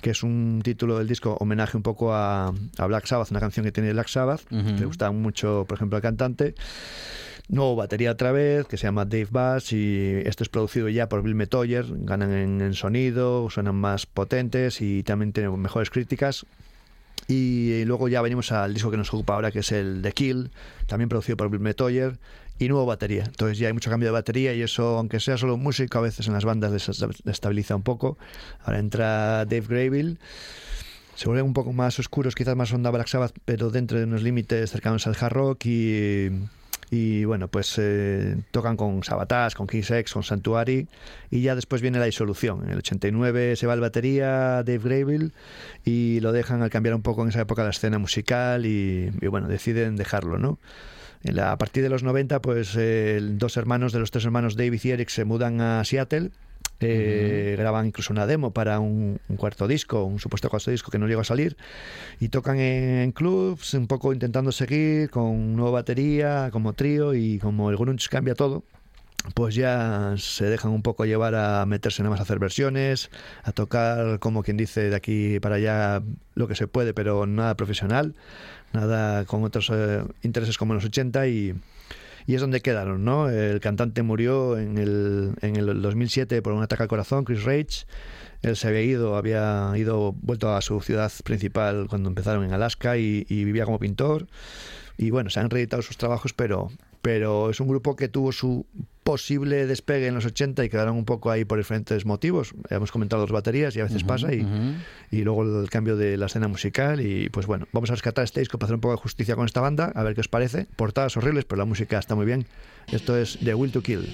que es un título del disco homenaje un poco a, a Black Sabbath, una canción que tiene Black Sabbath, que le gustaba mucho, por ejemplo, al cantante. Nuevo batería otra vez, que se llama Dave Bass, y esto es producido ya por Bill Metoyer, ganan en, sonido, suenan más potentes y también tienen mejores críticas. Y luego ya venimos al disco que nos ocupa ahora, que es el The Kill, también producido por Bill Metoyer, y nuevo batería. Entonces ya hay mucho cambio de batería y eso, aunque sea solo música, a veces en las bandas des- destabiliza un poco. Ahora entra Dave Graville. Se vuelven un poco más oscuros, quizás más onda Black Sabbath, pero dentro de unos límites cercanos al hard rock y, y bueno, pues eh, tocan con Sabatas, con Kiss X, con Sanctuary y ya después viene la disolución. En el 89 se va el batería Dave Graville y lo dejan al cambiar un poco en esa época la escena musical y, bueno, deciden dejarlo, ¿no? En la- a partir de los 90, pues dos hermanos de los tres hermanos David y Eric se mudan a Seattle. Eh, Graban incluso una demo para un, un cuarto disco, un supuesto cuarto disco que no llegó a salir. Y tocan en, en clubs, un poco intentando seguir con nueva batería, como trío. Y como el grunge cambia todo, pues ya se dejan un poco llevar a meterse nada más a hacer versiones, a tocar como quien dice de aquí para allá lo que se puede, pero nada profesional, nada con otros eh, intereses como en los 80 y, y es donde quedaron, ¿no? El cantante murió en el, en el 2007 por un ataque al corazón, Chris Rage. Él se había ido, había ido, vuelto a su ciudad principal cuando empezaron en Alaska y, y vivía como pintor. Y bueno, se han reeditado sus trabajos, pero, pero es un grupo que tuvo su posible despegue en los 80 y quedaron un poco ahí por diferentes motivos. Hemos comentado las baterías y a veces pasa y, y luego el cambio de la escena musical y pues bueno, vamos a rescatar este disco para hacer un poco de justicia con esta banda, a ver qué os parece. Portadas horribles, pero la música está muy bien. Esto es The Will to Kill.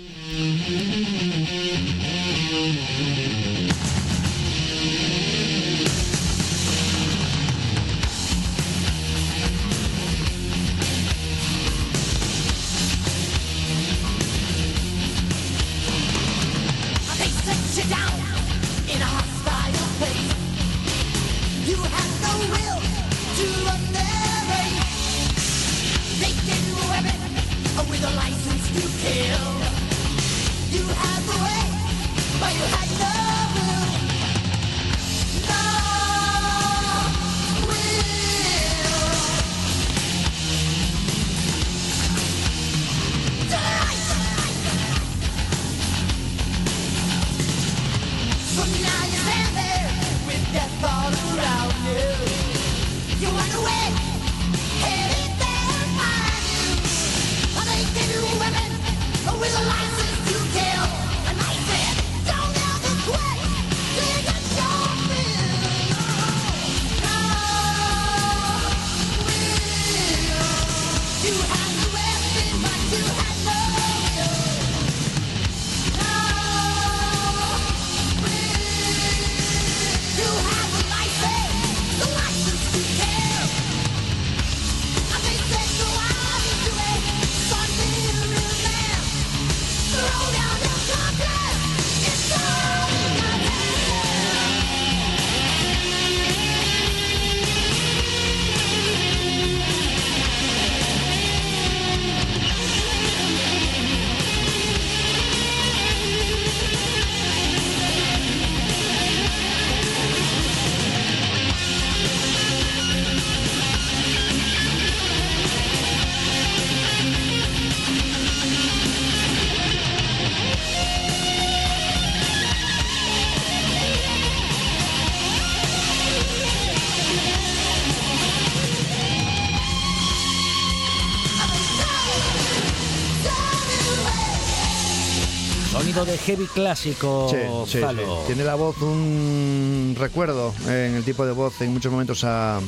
Heavy clásico, Sí, sí. Tiene la voz un recuerdo en el tipo de voz en muchos momentos a,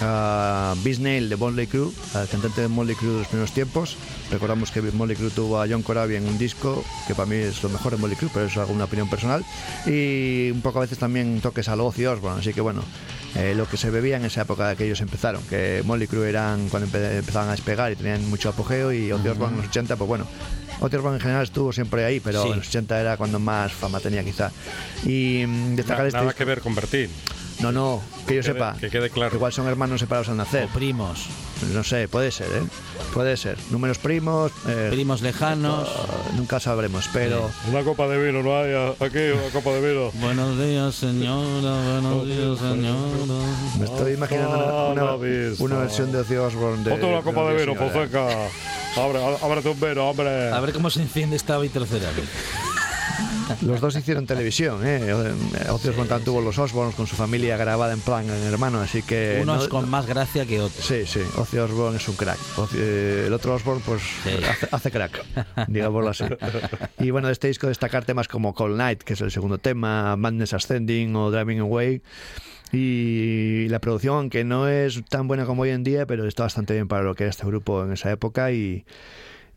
a Neil de Motley Crue, al cantante de Motley Crue de los primeros tiempos. Recordamos que Motley Crue tuvo a John Corabi en un disco que para mí es lo mejor de Motley Crue, pero eso es alguna opinión personal. Y un poco a veces también toques a Ozzy Osbourne, así que bueno, eh, lo que se bebía en esa época que ellos empezaron, que Motley Crue eran cuando empe- empezaban a despegar y tenían mucho apogeo y Ozzy Osbourne en los 80, pues bueno, Osbourne en general estuvo siempre ahí, pero Sí. en los 80 era cuando más fama tenía quizá. Y mm, destacar Na- este... Nada que ver con Bertín. No, no, que yo Que quede- sepa. que quede claro. Igual son hermanos separados al nacer. O primos. No sé, puede ser, ¿eh? Puede ser. Números primos. eh, Primos lejanos. uh, nunca sabremos, pero. Una copa de vino, no hay aquí una copa de vino. Buenos días, señora. Buenos días, señora. Me estoy imaginando una, versión de Ozzy Osbourne de. Una copa de vino. Fonseca. Abre, ábrete un vino, hombre. A ver cómo se enciende esta vitrocerámica. Los dos hicieron televisión, ¿eh? Ozzy Osbourne también tuvo los Osbournes con su familia grabada en plan en hermano, así que. Uno no- es con más gracia que otro. Sí, sí, Ozzy Osbourne es un crack. Ozzy- eh, el otro Osbourne, pues, hace, hace crack, digámoslo así. Y bueno, de este disco destacar temas como Cold Night, que es el segundo tema, Madness Ascending o Driving Away. Y la producción, aunque no es tan buena como hoy en día, pero está bastante bien para lo que era este grupo en esa época y,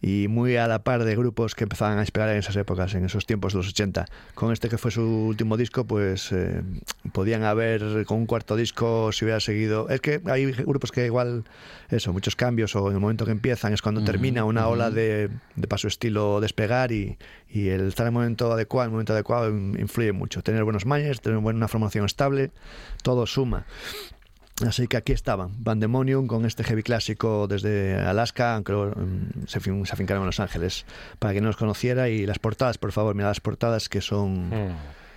y muy a la par de grupos que empezaban a esperar en esas épocas, en esos tiempos de los 80. Con este que fue su último disco, pues eh, podían haber, con un cuarto disco, si hubiera seguido... Es que hay grupos que igual, eso, muchos cambios, o en el momento que empiezan es cuando termina una ola de, de paso estilo despegar y, y el estar en el momento adecuado, en el momento adecuado in- influye mucho. Tener buenos managers, tener buena formación estable, todo suma. Así que aquí estaban, Pandemonium con este heavy clásico desde Alaska, aunque luego, mm, se, fin- se afincaron en Los Ángeles, para que no los conociera. Y las portadas, por favor, mira las portadas que son, Mm.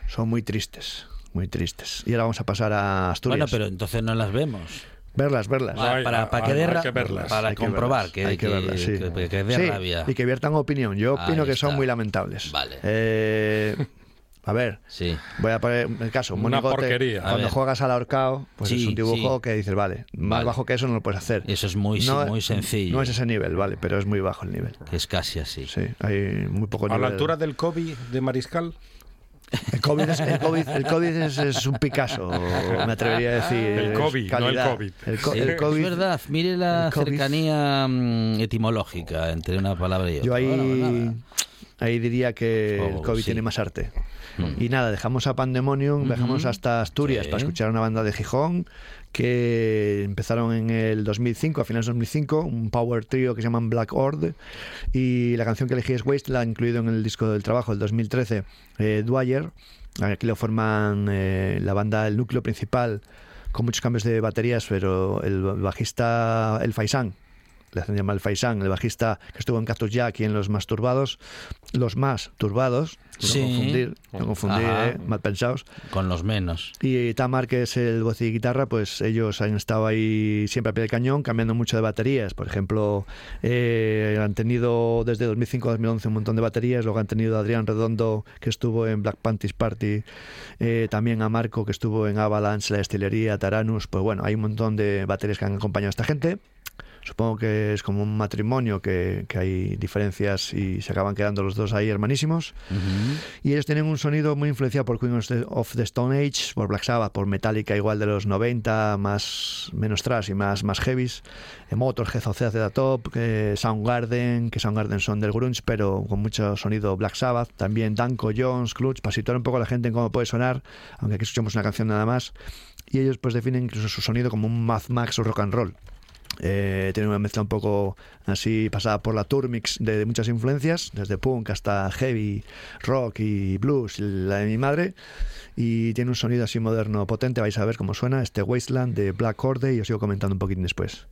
son muy tristes, muy tristes. Y ahora vamos a pasar a Asturias. Bueno, pero entonces no las vemos. Verlas, verlas. Ah, para, para que dé ra- para Hay que comprobar verlas, que, hay que que- verlas, sí. que- que dé Sí, rabia. Y que viertan opinión. Yo opino Ahí que son muy lamentables. Vale. Eh, a ver, Sí. voy a poner el caso. un Una monigote, porquería. A Cuando juegas al ahorcao, pues Sí, es un dibujo sí. que dices, vale, más Vale. bajo que eso no lo puedes hacer. Eso es muy, No- muy sencillo. No es ese nivel, vale, pero es muy bajo el nivel. Es casi así. Sí, hay muy poco A nivel. la altura del Kobe de Mariscal. El COVID es, el COVID, el COVID es, es un Picasso, me atrevería a decir. El COVID, no el. COVID. El, co- Sí, el COVID es verdad, mire la COVID. cercanía mm, etimológica entre una palabra y otra. Yo ahí, ahí diría que el Oh, COVID sí. tiene más arte. Mm. Y nada, dejamos a Pandemonium, dejamos hasta Asturias Sí. para escuchar una banda de Gijón que empezaron en el 2005, a finales de 2005, un power trio que se llaman Black Ord y la canción que elegí es Wasteland, incluido en el disco del trabajo del 2013, eh, Dwyer. Aquí lo forman eh, la banda, el núcleo principal, con muchos cambios de baterías, pero el bajista, el Faisan, le hacen llamar el Faisan, el bajista que estuvo en Cactus Jack y en Los Más Turbados, Los Más Turbados, Sí. no confundir, no confundir, eh, mal pensados. Con los menos. Y Tamar, que es el voz y guitarra, pues ellos han estado ahí siempre a pie del cañón, cambiando mucho de baterías. Por ejemplo, eh, han tenido desde 2005 a 2011 un montón de baterías. Luego han tenido a Adrián Redondo, que estuvo en Black Panties Party. eh, también a Marco, que estuvo en Avalanche, La Destilería, Taranus. Pues bueno, hay un montón de baterías que han acompañado a esta gente. Supongo que es como un matrimonio que, que hay diferencias y se acaban quedando los dos ahí hermanísimos. Y ellos tienen un sonido muy influenciado por Queen of the, of the Stone Age, por Black Sabbath, por Metallica igual de los 90, más menos thrash y más, más heavies. Eh, Motorhead, OCZ de Top, eh, Soundgarden, que Soundgarden son del grunge, pero con mucho sonido Black Sabbath. También Danko, Jones, Clutch, para situar un poco a la gente en cómo puede sonar, aunque aquí escuchamos una canción nada más. Y ellos pues definen incluso su sonido como un Mad Max o rock and roll. Eh, tiene una mezcla un poco así pasada por la turmix de, de muchas influencias, desde punk hasta heavy, rock y blues, la de mi madre. Y tiene un sonido así moderno potente. Vais a ver cómo suena este Wasteland de Black Horde y os sigo comentando un poquitín después.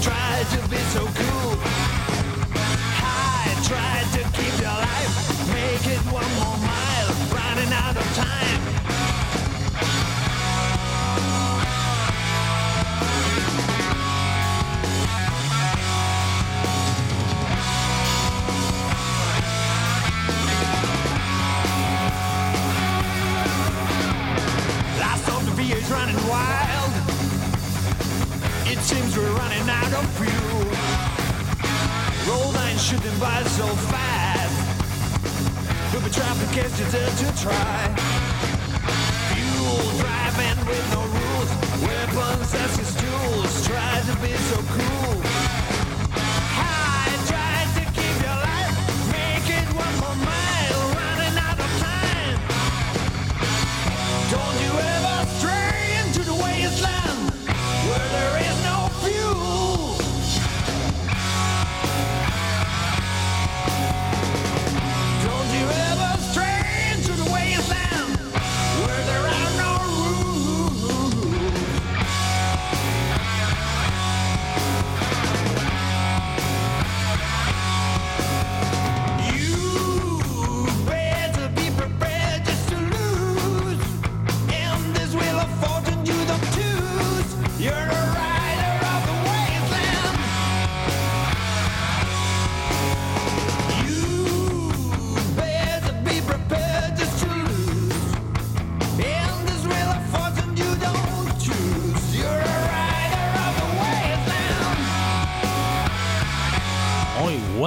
tried to be so good. Try.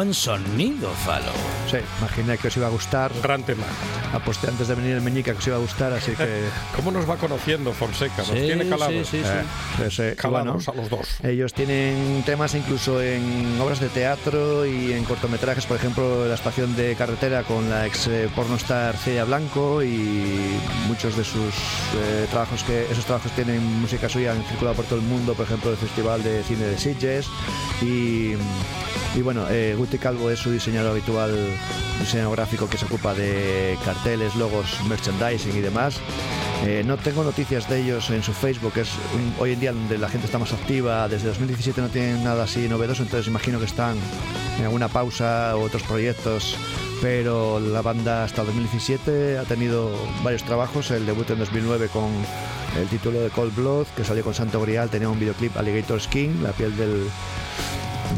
Buen sonido, Falo. Sí, imaginé que os iba a gustar. Gran tema. Aposté antes de venir el meñica que os iba a gustar, así que... ¿Cómo nos va conociendo Fonseca? Nos Sí, tiene calados. sí, sí, sí. Eh, pues, eh, Calados bueno, a los dos. Ellos tienen temas incluso en obras de teatro y en cortometrajes, por ejemplo, La estación de carretera con la ex eh, pornostar Celia Blanco y muchos de sus eh, trabajos que esos trabajos tienen música suya han circulado por todo el mundo, por ejemplo, el Festival de Cine de Sitges y y bueno, eh, Guti Calvo es su diseñador habitual, diseñador gráfico que se ocupa de carteles, logos, merchandising y demás. Eh, no tengo noticias de ellos en su Facebook, es hoy en día donde la gente está más activa. Desde 2017 no tienen nada así novedoso, entonces imagino que están en alguna pausa o otros proyectos. Pero la banda hasta 2017 ha tenido varios trabajos. El debut en 2009 con el título de Cold Blood, que salió con Santo Grial, tenía un videoclip Alligator Skin, la piel del,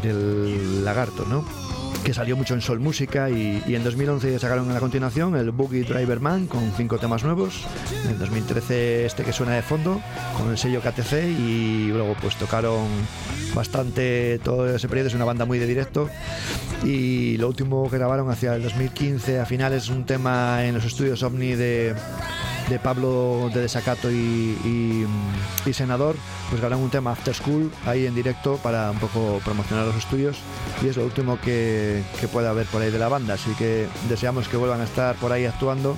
del lagarto, ¿no? que salió mucho en Sol Música y, en 2011 sacaron a la continuación el Boogie Driver Man con cinco temas nuevos. En 2013 este que suena de fondo con el sello KTC y luego pues tocaron bastante todo ese periodo, es una banda muy de directo y lo último que grabaron hacia el 2015 a finales un tema en los estudios OVNI de de Pablo de Desacato y, y, Senador, pues grabaron un tema After School ahí en directo para un poco promocionar los estudios y es lo último que, que puede haber por ahí de la banda, así que deseamos que vuelvan a estar por ahí actuando.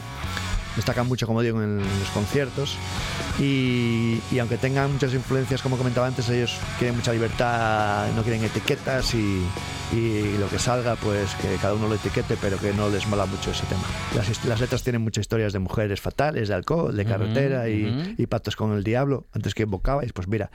Destacan mucho, como digo, en los conciertos y, y aunque tengan muchas influencias, como comentaba antes, ellos quieren mucha libertad, no quieren etiquetas y, y lo que salga, pues que cada uno lo etiquete, pero que no les mola mucho ese tema. Las, las letras tienen muchas historias de mujeres fatales, de alcohol, de carretera y, ujú. y pactos con el diablo, antes que invocabais, pues mira.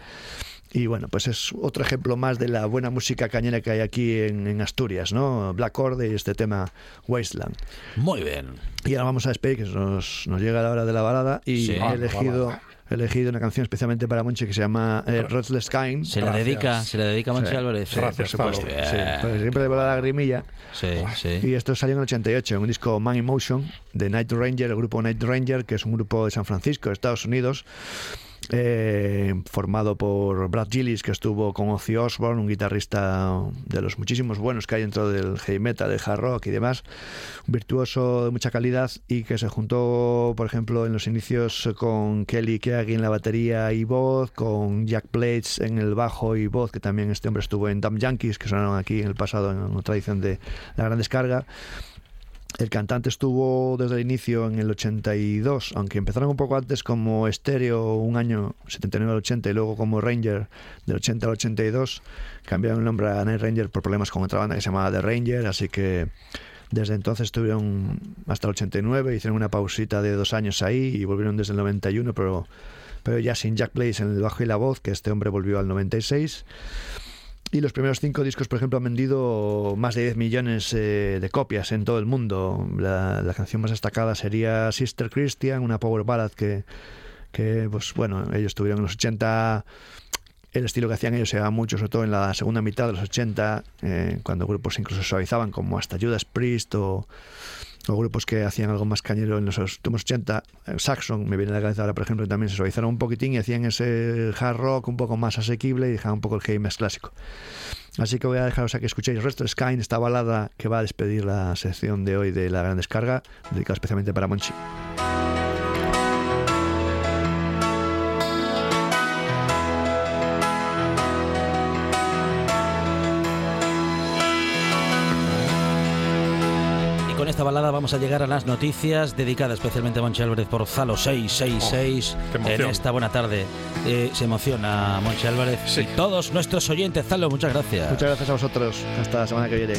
Y bueno, pues es otro ejemplo más de la buena música cañera que hay aquí en, en Asturias, ¿no? Black Orde y este tema Wasteland. Muy bien. Y ahora vamos a despedir, que nos, nos llega la hora de la balada y Sí. he elegido... He elegido una canción especialmente para Monchi que se llama eh, Restless Kind. Se la dedica, se la dedica a Manchi Sí. Álvarez. Sí, por supuesto. Sí, porque siempre le vuela la lagrimilla. Sí, sí. Y esto salió en el 88, en un disco Man in Motion de Night Ranger, el grupo Night Ranger, que es un grupo de San Francisco, de Estados Unidos, eh, formado por Brad Gillis, que estuvo con Ozzy Osbourne, un guitarrista de los muchísimos buenos que hay dentro del heavy metal, del hard rock y demás, virtuoso de mucha calidad y que se juntó, por ejemplo, en los inicios con Kelly Keaggy en la batería y voz, con Jack Blades en el bajo y voz, que también este hombre estuvo en Dumb Yankees, que sonaron aquí en el pasado en otra edición de La Gran Descarga. El cantante estuvo desde el inicio en el 82, aunque empezaron un poco antes como estéreo un año 79 al 80 y luego como Ranger del 80 al 82. Cambiaron el nombre a Night Ranger por problemas con otra banda que se llamaba The Ranger, así que desde entonces estuvieron hasta el 89, hicieron una pausita de dos años ahí y volvieron desde el 91, pero, pero ya sin Jack Blaze en el bajo y la voz, que este hombre volvió al 96. Y los primeros cinco discos, por ejemplo, han vendido más de 10 millones eh, de copias en todo el mundo. La, la canción más destacada sería Sister Christian, una power ballad que, que pues bueno, ellos tuvieron en los 80 el estilo que hacían ellos se daba mucho, sobre todo en la segunda mitad de los 80, eh, cuando grupos incluso suavizaban, como hasta Judas Priest o, grupos que hacían algo más cañero en los últimos 80. eh, Saxon me viene a la cabeza ahora, por ejemplo, también se suavizaron un poquitín y hacían ese hard rock un poco más asequible y dejaban un poco el heavy más clásico. Así que voy a dejaros a que escuchéis el resto de Sky, esta balada que va a despedir la sección de hoy de la gran descarga, dedicada especialmente para Monchi. Con esta balada vamos a llegar a las noticias dedicadas especialmente a Monchi Álvarez por Zalo 666 Oh, en esta buena tarde. Eh, se emociona Monchi Álvarez y todos nuestros oyentes. Zalo, muchas gracias. Muchas gracias a vosotros. Hasta la semana que viene.